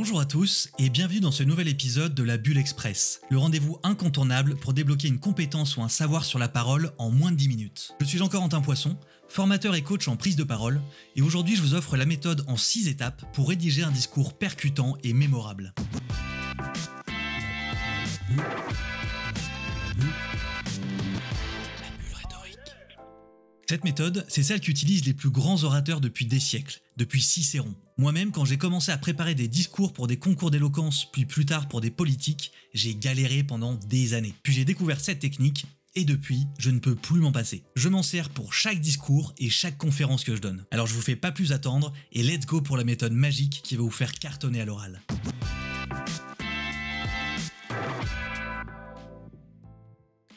Bonjour à tous et bienvenue dans ce nouvel épisode de la Bulle Express, le rendez-vous incontournable pour débloquer une compétence ou un savoir sur la parole en moins de 10 minutes. Je suis Jean-Corentin Poisson, formateur et coach en prise de parole, et aujourd'hui je vous offre la méthode en 6 étapes pour rédiger un discours percutant et mémorable. Cette méthode, c'est celle qu'utilisent les plus grands orateurs depuis des siècles, depuis Cicéron. Moi-même, quand j'ai commencé à préparer des discours pour des concours d'éloquence, puis plus tard pour des politiques, j'ai galéré pendant des années. Puis j'ai découvert cette technique, et depuis, je ne peux plus m'en passer. Je m'en sers pour chaque discours et chaque conférence que je donne. Alors je vous fais pas plus attendre, et let's go pour la méthode magique qui va vous faire cartonner à l'oral.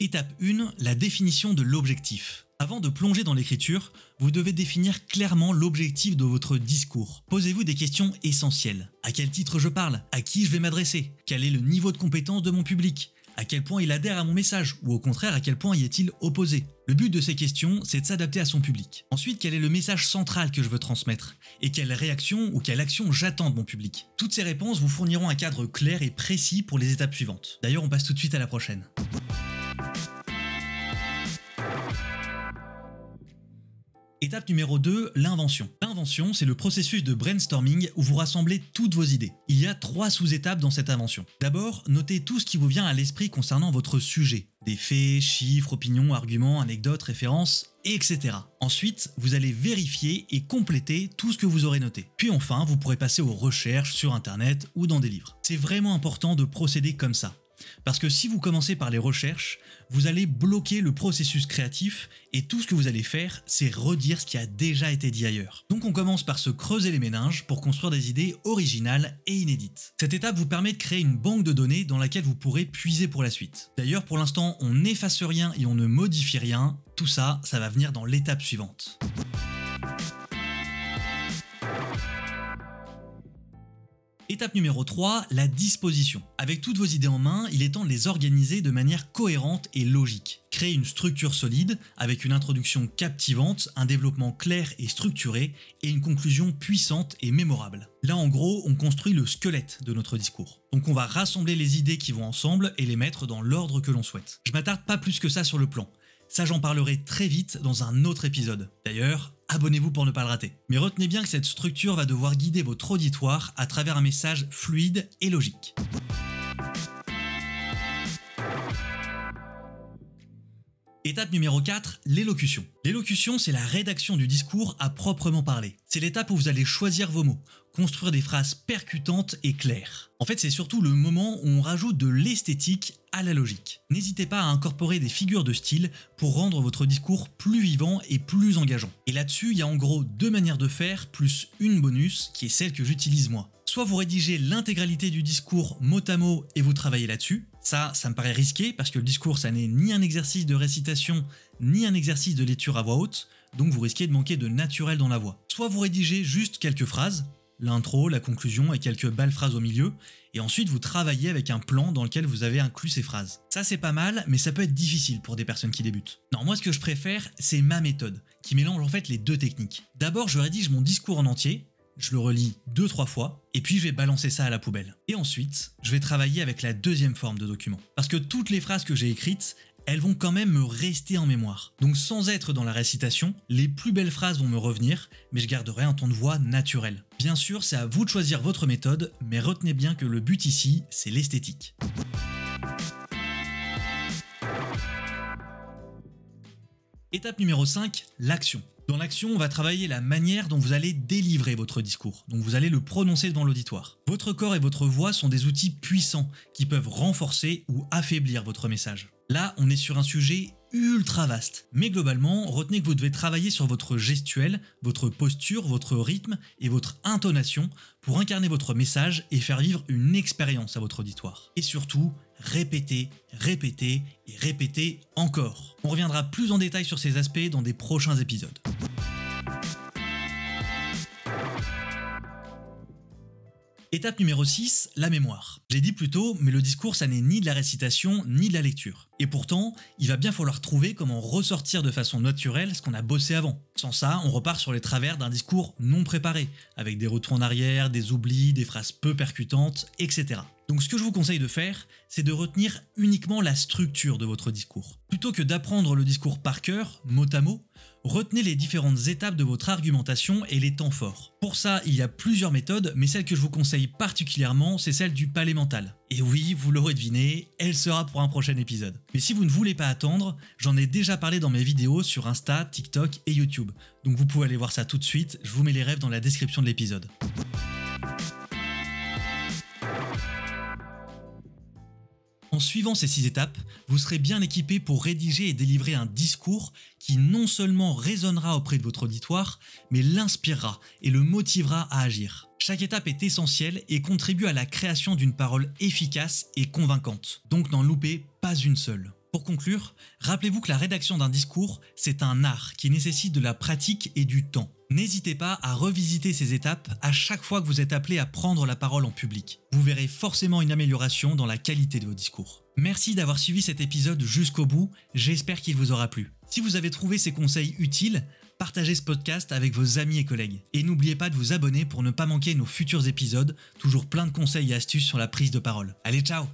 Étape 1, la définition de l'objectif. Avant de plonger dans l'écriture, vous devez définir clairement l'objectif de votre discours. Posez-vous des questions essentielles. À quel titre je parle? À qui je vais m'adresser? Quel est le niveau de compétence de mon public? À quel point il adhère à mon message, ou au contraire à quel point y est-il opposé? Le but de ces questions, c'est de s'adapter à son public. Ensuite, quel est le message central que je veux transmettre? Et quelle réaction ou quelle action j'attends de mon public? Toutes ces réponses vous fourniront un cadre clair et précis pour les étapes suivantes. D'ailleurs, on passe tout de suite à la prochaine. Étape numéro 2, l'invention. L'invention, c'est le processus de brainstorming où vous rassemblez toutes vos idées. Il y a trois sous-étapes dans cette invention. D'abord, notez tout ce qui vous vient à l'esprit concernant votre sujet. Des faits, chiffres, opinions, arguments, anecdotes, références, etc. Ensuite, vous allez vérifier et compléter tout ce que vous aurez noté. Puis enfin, vous pourrez passer aux recherches sur Internet ou dans des livres. C'est vraiment important de procéder comme ça. Parce que si vous commencez par les recherches, vous allez bloquer le processus créatif et tout ce que vous allez faire, c'est redire ce qui a déjà été dit ailleurs. Donc on commence par se creuser les méninges pour construire des idées originales et inédites. Cette étape vous permet de créer une banque de données dans laquelle vous pourrez puiser pour la suite. D'ailleurs, pour l'instant, on n'efface rien et on ne modifie rien. Tout ça, ça va venir dans l'étape suivante. Étape numéro 3, la disposition. Avec toutes vos idées en main, il est temps de les organiser de manière cohérente et logique. Créer une structure solide, avec une introduction captivante, un développement clair et structuré, et une conclusion puissante et mémorable. Là en gros, on construit le squelette de notre discours. Donc on va rassembler les idées qui vont ensemble et les mettre dans l'ordre que l'on souhaite. Je m'attarde pas plus que ça sur le plan. Ça j'en parlerai très vite dans un autre épisode. D'ailleurs, abonnez-vous pour ne pas le rater. Mais retenez bien que cette structure va devoir guider votre auditoire à travers un message fluide et logique. Étape numéro 4, l'élocution. L'élocution, c'est la rédaction du discours à proprement parler. C'est l'étape où vous allez choisir vos mots, construire des phrases percutantes et claires. En fait, c'est surtout le moment où on rajoute de l'esthétique à la logique. N'hésitez pas à incorporer des figures de style pour rendre votre discours plus vivant et plus engageant. Et là-dessus, il y a en gros deux manières de faire, plus une bonus, qui est celle que j'utilise moi. Soit vous rédigez l'intégralité du discours mot à mot et vous travaillez là-dessus. Ça, ça me paraît risqué parce que le discours, ça n'est ni un exercice de récitation, ni un exercice de lecture à voix haute, donc vous risquez de manquer de naturel dans la voix. Soit vous rédigez juste quelques phrases, l'intro, la conclusion et quelques belles phrases au milieu, et ensuite vous travaillez avec un plan dans lequel vous avez inclus ces phrases. Ça c'est pas mal, mais ça peut être difficile pour des personnes qui débutent. Non, moi ce que je préfère, c'est ma méthode, qui mélange en fait les deux techniques. D'abord, je rédige mon discours en entier, je le relis deux trois fois, et puis je vais balancer ça à la poubelle. Et ensuite, je vais travailler avec la deuxième forme de document. Parce que toutes les phrases que j'ai écrites, elles vont quand même me rester en mémoire. Donc sans être dans la récitation, les plus belles phrases vont me revenir, mais je garderai un ton de voix naturel. Bien sûr, c'est à vous de choisir votre méthode, mais retenez bien que le but ici, c'est l'esthétique. Étape numéro 5, l'action. Dans l'action, on va travailler la manière dont vous allez délivrer votre discours, donc vous allez le prononcer devant l'auditoire. Votre corps et votre voix sont des outils puissants qui peuvent renforcer ou affaiblir votre message. Là, on est sur un sujet ultra vaste. Mais globalement, retenez que vous devez travailler sur votre gestuelle, votre posture, votre rythme et votre intonation pour incarner votre message et faire vivre une expérience à votre auditoire. Et surtout, répétez, répétez et répétez encore. On reviendra plus en détail sur ces aspects dans des prochains épisodes. Étape numéro 6, la mémoire. Je l'ai dit plus tôt, mais le discours, ça n'est ni de la récitation, ni de la lecture. Et pourtant, il va bien falloir trouver comment ressortir de façon naturelle ce qu'on a bossé avant. Sans ça, on repart sur les travers d'un discours non préparé, avec des retours en arrière, des oublis, des phrases peu percutantes, etc. Donc ce que je vous conseille de faire, c'est de retenir uniquement la structure de votre discours. Plutôt que d'apprendre le discours par cœur, mot à mot, retenez les différentes étapes de votre argumentation et les temps forts. Pour ça, il y a plusieurs méthodes, mais celle que je vous conseille particulièrement, c'est celle du palais mental. Et oui, vous l'aurez deviné, elle sera pour un prochain épisode. Mais si vous ne voulez pas attendre, j'en ai déjà parlé dans mes vidéos sur Insta, TikTok et YouTube. Donc vous pouvez aller voir ça tout de suite, je vous mets les rêves dans la description de l'épisode. En suivant ces six étapes, vous serez bien équipé pour rédiger et délivrer un discours qui non seulement résonnera auprès de votre auditoire, mais l'inspirera et le motivera à agir. Chaque étape est essentielle et contribue à la création d'une parole efficace et convaincante. Donc n'en loupez pas une seule. Pour conclure, rappelez-vous que la rédaction d'un discours, c'est un art qui nécessite de la pratique et du temps. N'hésitez pas à revisiter ces étapes à chaque fois que vous êtes appelé à prendre la parole en public. Vous verrez forcément une amélioration dans la qualité de vos discours. Merci d'avoir suivi cet épisode jusqu'au bout, j'espère qu'il vous aura plu. Si vous avez trouvé ces conseils utiles, partagez ce podcast avec vos amis et collègues. Et n'oubliez pas de vous abonner pour ne pas manquer nos futurs épisodes, toujours plein de conseils et astuces sur la prise de parole. Allez, ciao